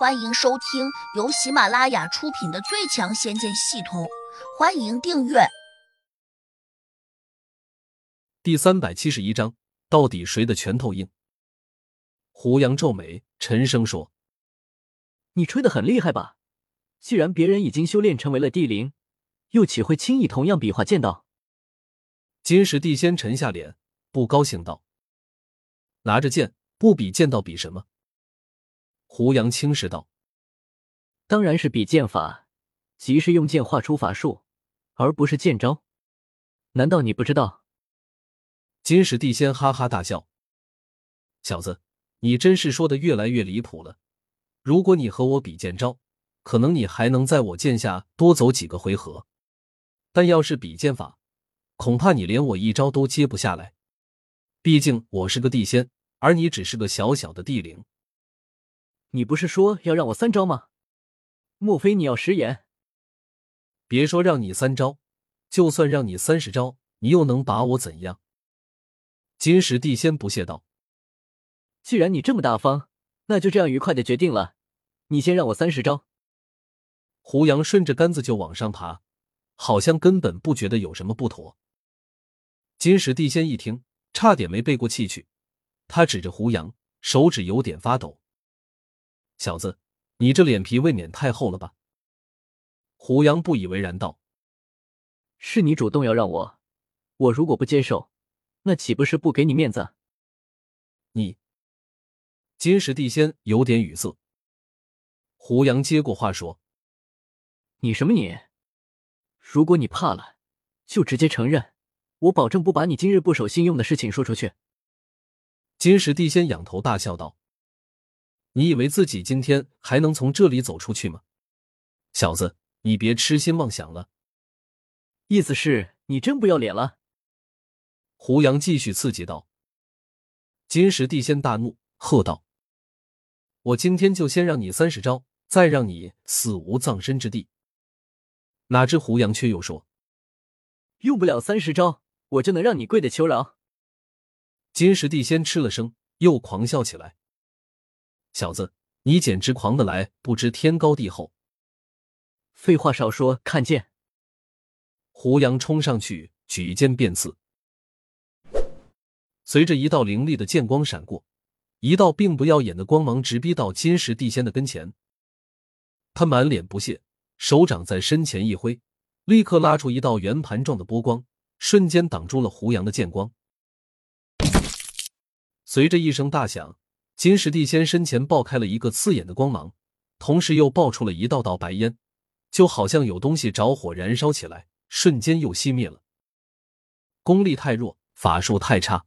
欢迎收听由喜马拉雅出品的《最强仙剑系统》，欢迎订阅。第三百七十一章，到底谁的拳头硬？胡杨皱眉，沉声说：“你吹的很厉害吧？既然别人已经修炼成为了地灵，又岂会轻易同样比划剑道？”金石地仙沉下脸，不高兴道：“拿着剑，不比剑道，比什么？”胡杨轻视道：“当然是比剑法，即是用剑画出法术，而不是剑招。难道你不知道？”金石地仙哈哈大笑：“小子，你真是说的越来越离谱了。如果你和我比剑招，可能你还能在我剑下多走几个回合；但要是比剑法，恐怕你连我一招都接不下来。毕竟我是个地仙，而你只是个小小的地灵。”你不是说要让我三招吗？莫非你要食言？别说让你三招，就算让你三十招，你又能把我怎样？金石帝仙不屑道：“既然你这么大方，那就这样愉快的决定了。你先让我三十招。”胡杨顺着杆子就往上爬，好像根本不觉得有什么不妥。金石地仙一听，差点没背过气去。他指着胡杨，手指有点发抖。小子，你这脸皮未免太厚了吧？胡杨不以为然道：“是你主动要让我，我如果不接受，那岂不是不给你面子？”你，金石地仙有点语塞。胡杨接过话说：“你什么你？如果你怕了，就直接承认，我保证不把你今日不守信用的事情说出去。”金石地仙仰头大笑道。你以为自己今天还能从这里走出去吗，小子，你别痴心妄想了。意思是你真不要脸了？胡杨继续刺激道。金石地仙大怒，喝道：“我今天就先让你三十招，再让你死无葬身之地。”哪知胡杨却又说：“用不了三十招，我就能让你跪着求饶。”金石地仙吃了声，又狂笑起来。小子，你简直狂的来不知天高地厚！废话少说，看剑！胡杨冲上去，举剑便刺。随着一道凌厉的剑光闪过，一道并不耀眼的光芒直逼到金石地仙的跟前。他满脸不屑，手掌在身前一挥，立刻拉出一道圆盘状的波光，瞬间挡住了胡杨的剑光。随着一声大响。金石地仙身前爆开了一个刺眼的光芒，同时又爆出了一道道白烟，就好像有东西着火燃烧起来，瞬间又熄灭了。功力太弱，法术太差，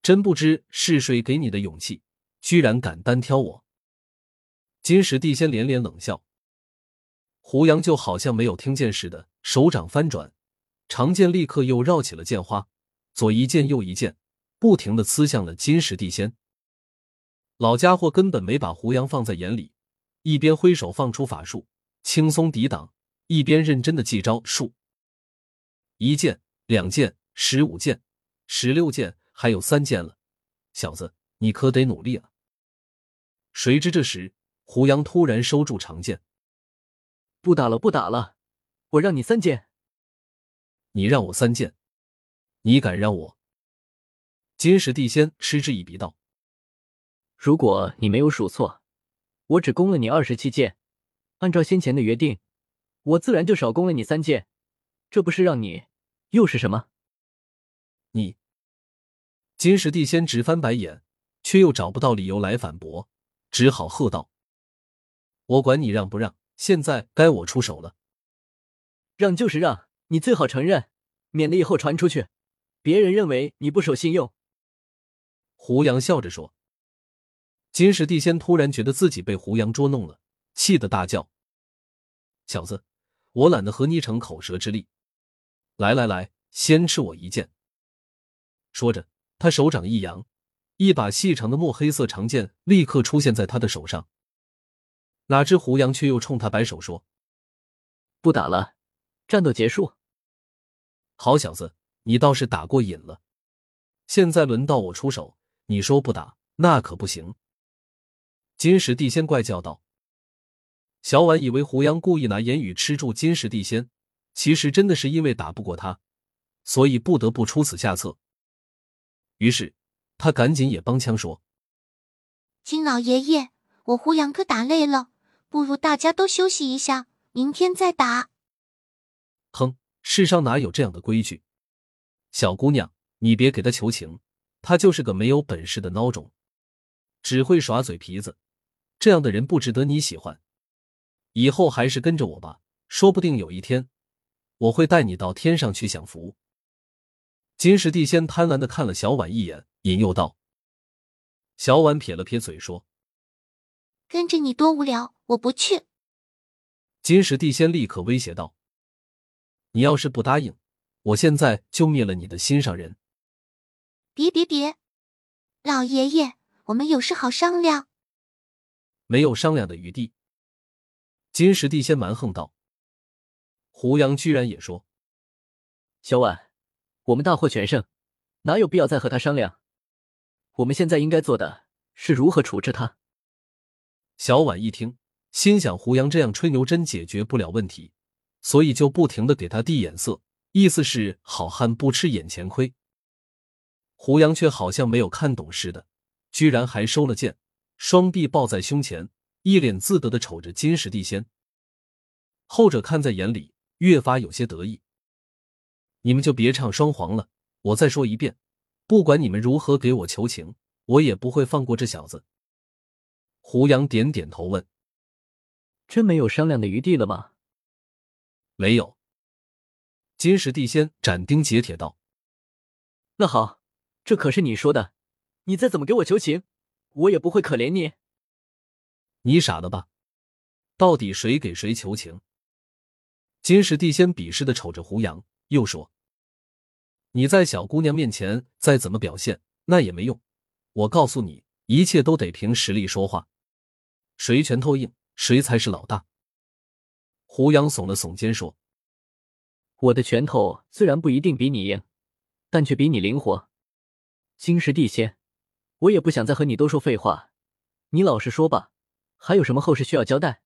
真不知是谁给你的勇气，居然敢单挑我！金石地仙连连冷笑。胡杨就好像没有听见似的，手掌翻转，长剑立刻又绕起了剑花，左一剑右一剑，不停的刺向了金石地仙。老家伙根本没把胡杨放在眼里，一边挥手放出法术，轻松抵挡，一边认真的记招数。一剑、两剑、十五剑、十六剑，还有三剑了，小子，你可得努力啊！谁知这时，胡杨突然收住长剑，不打了，不打了，我让你三剑。你让我三剑，你敢让我？金石地仙嗤之以鼻道。如果你没有数错，我只攻了你二十七剑，按照先前的约定，我自然就少攻了你三剑，这不是让你又是什么？你金石帝仙直翻白眼，却又找不到理由来反驳，只好喝道：“我管你让不让，现在该我出手了。让就是让，你最好承认，免得以后传出去，别人认为你不守信用。”胡杨笑着说。金石地仙突然觉得自己被胡杨捉弄了，气得大叫：“小子，我懒得和你逞口舌之力，来来来，先吃我一剑！”说着，他手掌一扬，一把细长的墨黑色长剑立刻出现在他的手上。哪知胡杨却又冲他摆手说：“不打了，战斗结束。”好小子，你倒是打过瘾了。现在轮到我出手，你说不打，那可不行。金石地仙怪叫道：“小婉以为胡杨故意拿言语吃住金石地仙，其实真的是因为打不过他，所以不得不出此下策。于是他赶紧也帮腔说：“金老爷爷，我胡杨哥打累了，不如大家都休息一下，明天再打。”哼，世上哪有这样的规矩？小姑娘，你别给他求情，他就是个没有本事的孬种，只会耍嘴皮子，这样的人不值得你喜欢。以后还是跟着我吧，说不定有一天，我会带你到天上去享福。金石地仙贪婪的看了小婉一眼，引诱道：“小婉撇了撇嘴说，跟着你多无聊，我不去。”金石地仙立刻威胁道：“你要是不答应，我现在就灭了你的心上人。”别别别，老爷爷，我们有事好商量。没有商量的余地。金石帝先蛮横道：“胡杨居然也说，小婉，我们大获全胜，哪有必要再和他商量？我们现在应该做的是如何处置他。”小婉一听，心想胡杨这样吹牛真解决不了问题，所以就不停的给他递眼色，意思是好汉不吃眼前亏。胡杨却好像没有看懂似的，居然还收了剑，双臂抱在胸前。一脸自得的瞅着金石地仙，后者看在眼里，越发有些得意。你们就别唱双簧了，我再说一遍，不管你们如何给我求情，我也不会放过这小子。胡杨点点头问：“真没有商量的余地了吗？”没有。金石地仙斩钉截铁道：“那好，这可是你说的，你再怎么给我求情，我也不会可怜你。”你傻了吧？到底谁给谁求情？金石地仙鄙视的瞅着胡杨，又说：“你在小姑娘面前再怎么表现，那也没用。我告诉你，一切都得凭实力说话。谁拳头硬，谁才是老大。”胡杨耸了耸肩说：“我的拳头虽然不一定比你硬，但却比你灵活。金石地仙，我也不想再和你多说废话，你老实说吧。”还有什么后事需要交代？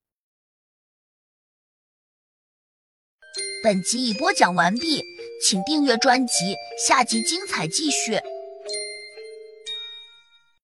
本集已播讲完毕，请订阅专辑，下集精彩继续。